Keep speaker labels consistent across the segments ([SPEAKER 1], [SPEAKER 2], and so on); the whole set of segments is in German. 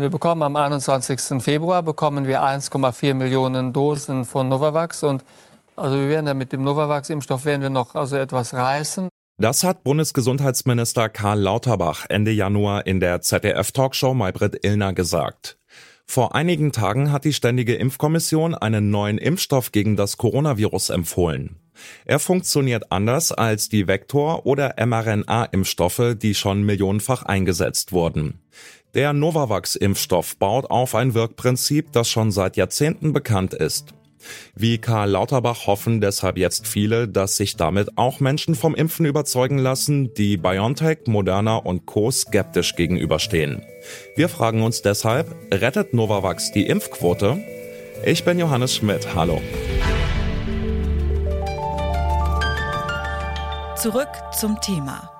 [SPEAKER 1] Wir bekommen am 21. Februar bekommen wir 1,4 Millionen Dosen von Novavax und also wir werden ja mit dem Novavax-Impfstoff werden wir noch also etwas reißen.
[SPEAKER 2] Das hat Bundesgesundheitsminister Karl Lauterbach Ende Januar in der ZDF-Talkshow Maybrit Illner gesagt. Vor einigen Tagen hat die Ständige Impfkommission einen neuen Impfstoff gegen das Coronavirus empfohlen. Er funktioniert anders als die Vektor- oder mRNA-Impfstoffe, die schon millionenfach eingesetzt wurden. Der Novavax-Impfstoff baut auf ein Wirkprinzip, das schon seit Jahrzehnten bekannt ist. Wie Karl Lauterbach hoffen deshalb jetzt viele, dass sich damit auch Menschen vom Impfen überzeugen lassen, die BioNTech, Moderna und Co. skeptisch gegenüberstehen. Wir fragen uns deshalb, rettet Novavax die Impfquote? Ich bin Johannes Schmidt, hallo.
[SPEAKER 3] Zurück zum Thema.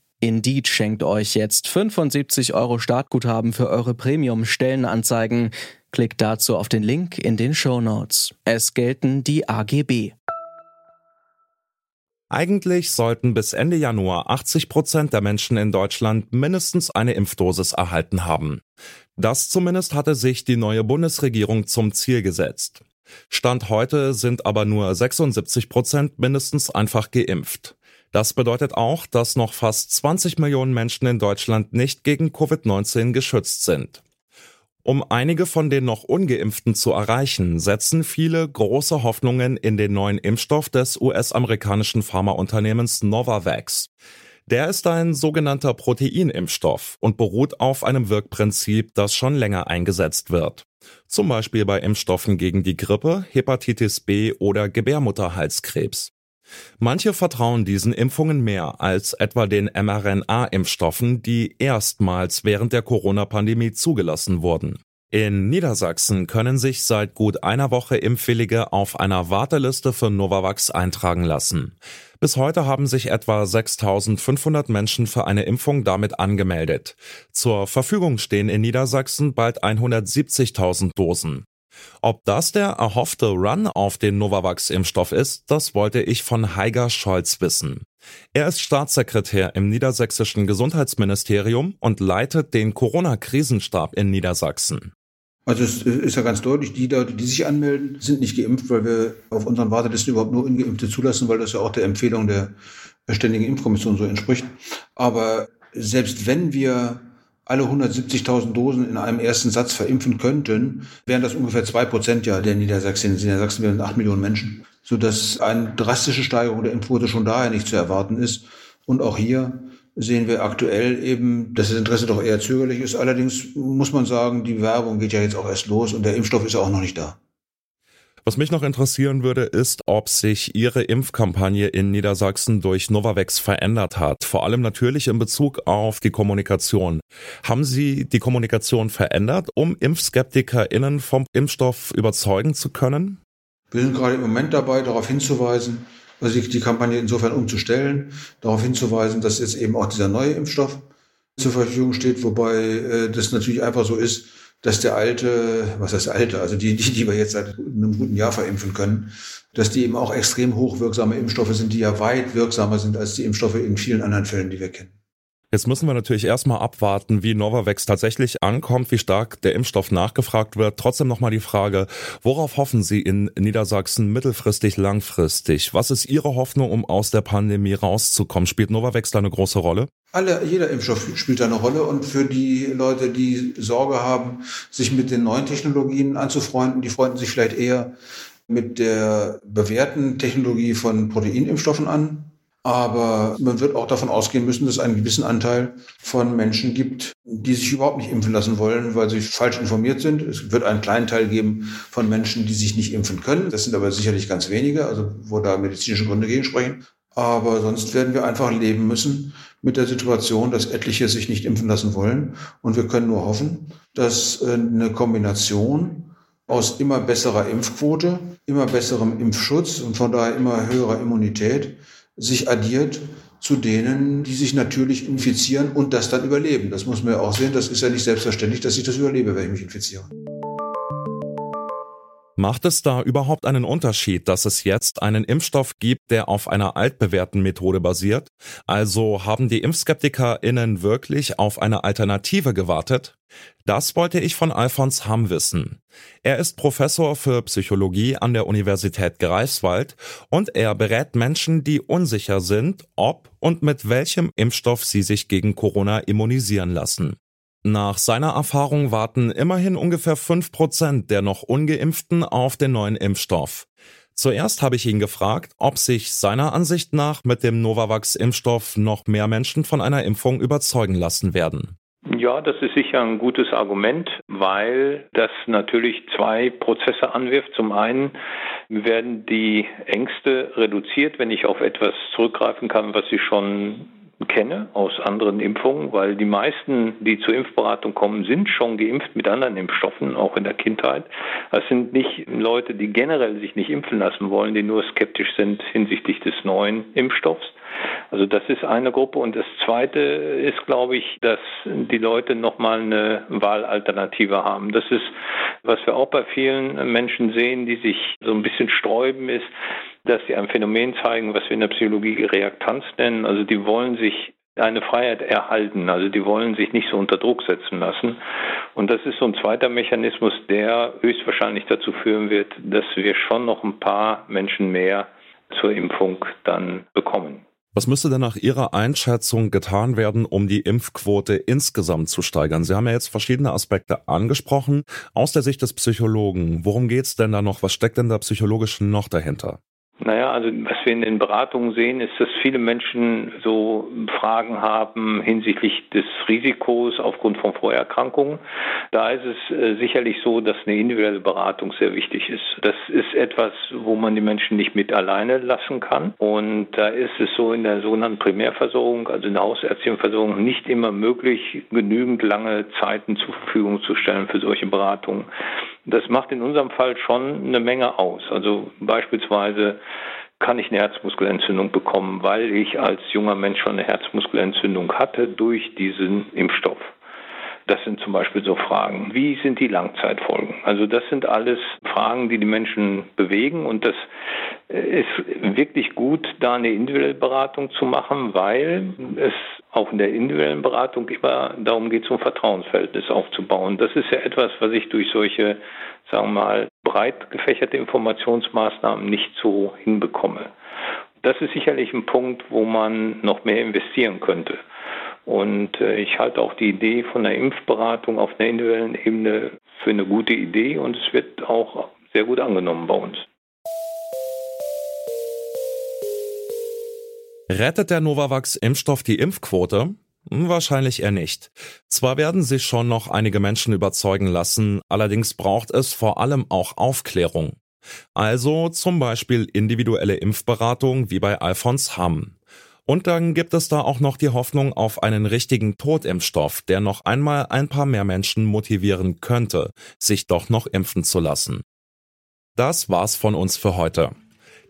[SPEAKER 4] Indeed schenkt euch jetzt 75 Euro Startguthaben für eure Premium-Stellenanzeigen. Klickt dazu auf den Link in den Show Notes. Es gelten die AGB.
[SPEAKER 2] Eigentlich sollten bis Ende Januar 80 Prozent der Menschen in Deutschland mindestens eine Impfdosis erhalten haben. Das zumindest hatte sich die neue Bundesregierung zum Ziel gesetzt. Stand heute sind aber nur 76 Prozent mindestens einfach geimpft. Das bedeutet auch, dass noch fast 20 Millionen Menschen in Deutschland nicht gegen Covid-19 geschützt sind. Um einige von den noch ungeimpften zu erreichen, setzen viele große Hoffnungen in den neuen Impfstoff des US-amerikanischen Pharmaunternehmens Novavax. Der ist ein sogenannter Proteinimpfstoff und beruht auf einem Wirkprinzip, das schon länger eingesetzt wird. Zum Beispiel bei Impfstoffen gegen die Grippe, Hepatitis B oder Gebärmutterhalskrebs. Manche vertrauen diesen Impfungen mehr als etwa den mRNA-Impfstoffen, die erstmals während der Corona-Pandemie zugelassen wurden. In Niedersachsen können sich seit gut einer Woche Impfwillige auf einer Warteliste für Novavax eintragen lassen. Bis heute haben sich etwa 6500 Menschen für eine Impfung damit angemeldet. Zur Verfügung stehen in Niedersachsen bald 170.000 Dosen. Ob das der erhoffte Run auf den Novavax-Impfstoff ist, das wollte ich von Heiger Scholz wissen. Er ist Staatssekretär im niedersächsischen Gesundheitsministerium und leitet den Corona-Krisenstab in Niedersachsen.
[SPEAKER 5] Also es ist ja ganz deutlich, die Leute, die sich anmelden, sind nicht geimpft, weil wir auf unseren Wartelisten überhaupt nur Ungeimpfte zulassen, weil das ja auch der Empfehlung der Ständigen Impfkommission so entspricht. Aber selbst wenn wir alle 170.000 Dosen in einem ersten Satz verimpfen könnten, wären das ungefähr zwei Prozent ja der Niedersachsen. In Niedersachsen wären acht Millionen Menschen, sodass eine drastische Steigerung der Impfquote schon daher nicht zu erwarten ist. Und auch hier sehen wir aktuell eben, dass das Interesse doch eher zögerlich ist. Allerdings muss man sagen, die Werbung geht ja jetzt auch erst los und der Impfstoff ist auch noch nicht da.
[SPEAKER 2] Was mich noch interessieren würde, ist, ob sich Ihre Impfkampagne in Niedersachsen durch Novavax verändert hat. Vor allem natürlich in Bezug auf die Kommunikation. Haben Sie die Kommunikation verändert, um ImpfskeptikerInnen vom Impfstoff überzeugen zu können?
[SPEAKER 5] Wir sind gerade im Moment dabei, darauf hinzuweisen, also die Kampagne insofern umzustellen, darauf hinzuweisen, dass jetzt eben auch dieser neue Impfstoff zur Verfügung steht, wobei äh, das natürlich einfach so ist, dass der alte, was heißt alte, also die, die, die wir jetzt seit einem guten Jahr verimpfen können, dass die eben auch extrem hochwirksame Impfstoffe sind, die ja weit wirksamer sind als die Impfstoffe in vielen anderen Fällen, die wir kennen.
[SPEAKER 2] Jetzt müssen wir natürlich erstmal abwarten, wie Novavax tatsächlich ankommt, wie stark der Impfstoff nachgefragt wird. Trotzdem nochmal die Frage, worauf hoffen Sie in Niedersachsen mittelfristig, langfristig? Was ist Ihre Hoffnung, um aus der Pandemie rauszukommen? Spielt Novavax da eine große Rolle?
[SPEAKER 5] Alle, jeder Impfstoff spielt eine Rolle und für die Leute, die Sorge haben, sich mit den neuen Technologien anzufreunden, die freunden sich vielleicht eher mit der bewährten Technologie von Proteinimpfstoffen an aber man wird auch davon ausgehen müssen, dass es einen gewissen Anteil von Menschen gibt, die sich überhaupt nicht impfen lassen wollen, weil sie falsch informiert sind. Es wird einen kleinen Teil geben von Menschen, die sich nicht impfen können. Das sind aber sicherlich ganz wenige, also wo da medizinische Gründe gegen sprechen. Aber sonst werden wir einfach leben müssen mit der Situation, dass etliche sich nicht impfen lassen wollen. Und wir können nur hoffen, dass äh, eine Kombination aus immer besserer Impfquote, immer besserem Impfschutz und von daher immer höherer Immunität sich addiert zu denen, die sich natürlich infizieren und das dann überleben. Das muss man ja auch sehen. Das ist ja nicht selbstverständlich, dass ich das überlebe, wenn ich mich infiziere.
[SPEAKER 2] Macht es da überhaupt einen Unterschied, dass es jetzt einen Impfstoff gibt, der auf einer altbewährten Methode basiert? Also haben die ImpfskeptikerInnen wirklich auf eine Alternative gewartet? Das wollte ich von Alfons Hamm wissen. Er ist Professor für Psychologie an der Universität Greifswald und er berät Menschen, die unsicher sind, ob und mit welchem Impfstoff sie sich gegen Corona immunisieren lassen. Nach seiner Erfahrung warten immerhin ungefähr fünf Prozent der noch ungeimpften auf den neuen Impfstoff. Zuerst habe ich ihn gefragt, ob sich seiner Ansicht nach mit dem Novavax-Impfstoff noch mehr Menschen von einer Impfung überzeugen lassen werden.
[SPEAKER 6] Ja, das ist sicher ein gutes Argument, weil das natürlich zwei Prozesse anwirft. Zum einen werden die Ängste reduziert, wenn ich auf etwas zurückgreifen kann, was ich schon kenne aus anderen Impfungen, weil die meisten, die zur Impfberatung kommen, sind schon geimpft mit anderen Impfstoffen, auch in der Kindheit. Das sind nicht Leute, die generell sich nicht impfen lassen wollen, die nur skeptisch sind hinsichtlich des neuen Impfstoffs. Also das ist eine Gruppe. Und das Zweite ist, glaube ich, dass die Leute nochmal eine Wahlalternative haben. Das ist, was wir auch bei vielen Menschen sehen, die sich so ein bisschen sträuben, ist, dass sie ein Phänomen zeigen, was wir in der Psychologie Reaktanz nennen. Also die wollen sich eine Freiheit erhalten. Also die wollen sich nicht so unter Druck setzen lassen. Und das ist so ein zweiter Mechanismus, der höchstwahrscheinlich dazu führen wird, dass wir schon noch ein paar Menschen mehr zur Impfung dann bekommen.
[SPEAKER 2] Was müsste denn nach Ihrer Einschätzung getan werden, um die Impfquote insgesamt zu steigern? Sie haben ja jetzt verschiedene Aspekte angesprochen. Aus der Sicht des Psychologen, worum geht's denn da noch? Was steckt denn da psychologisch noch dahinter?
[SPEAKER 6] Naja, also was wir in den Beratungen sehen, ist, dass viele Menschen so Fragen haben hinsichtlich des Risikos aufgrund von Vorerkrankungen. Da ist es äh, sicherlich so, dass eine individuelle Beratung sehr wichtig ist. Das ist etwas, wo man die Menschen nicht mit alleine lassen kann. Und da ist es so in der sogenannten Primärversorgung, also in der hausärztlichen Versorgung, nicht immer möglich, genügend lange Zeiten zur Verfügung zu stellen für solche Beratungen. Das macht in unserem Fall schon eine Menge aus. Also beispielsweise kann ich eine Herzmuskelentzündung bekommen, weil ich als junger Mensch schon eine Herzmuskelentzündung hatte durch diesen Impfstoff. Das sind zum Beispiel so Fragen. Wie sind die Langzeitfolgen? Also das sind alles Fragen, die die Menschen bewegen und das ist wirklich gut, da eine individuelle Beratung zu machen, weil es auch in der individuellen Beratung immer darum geht, so ein Vertrauensverhältnis aufzubauen. Das ist ja etwas, was ich durch solche, sagen wir mal, breit gefächerte Informationsmaßnahmen nicht so hinbekomme. Das ist sicherlich ein Punkt, wo man noch mehr investieren könnte. Und äh, ich halte auch die Idee von der Impfberatung auf einer individuellen Ebene für eine gute Idee und es wird auch sehr gut angenommen bei uns.
[SPEAKER 2] Rettet der Novavax-Impfstoff die Impfquote? Hm, wahrscheinlich eher nicht. Zwar werden sich schon noch einige Menschen überzeugen lassen, allerdings braucht es vor allem auch Aufklärung. Also zum Beispiel individuelle Impfberatung wie bei Alfons Hamm. Und dann gibt es da auch noch die Hoffnung auf einen richtigen Totimpfstoff, der noch einmal ein paar mehr Menschen motivieren könnte, sich doch noch impfen zu lassen. Das war's von uns für heute.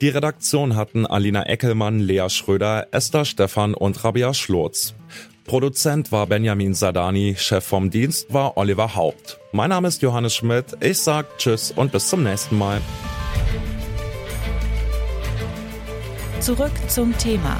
[SPEAKER 2] Die Redaktion hatten Alina Eckelmann, Lea Schröder, Esther Stephan und Rabia Schlotz. Produzent war Benjamin Sadani, Chef vom Dienst war Oliver Haupt. Mein Name ist Johannes Schmidt, ich sag Tschüss und bis zum nächsten Mal.
[SPEAKER 3] Zurück zum Thema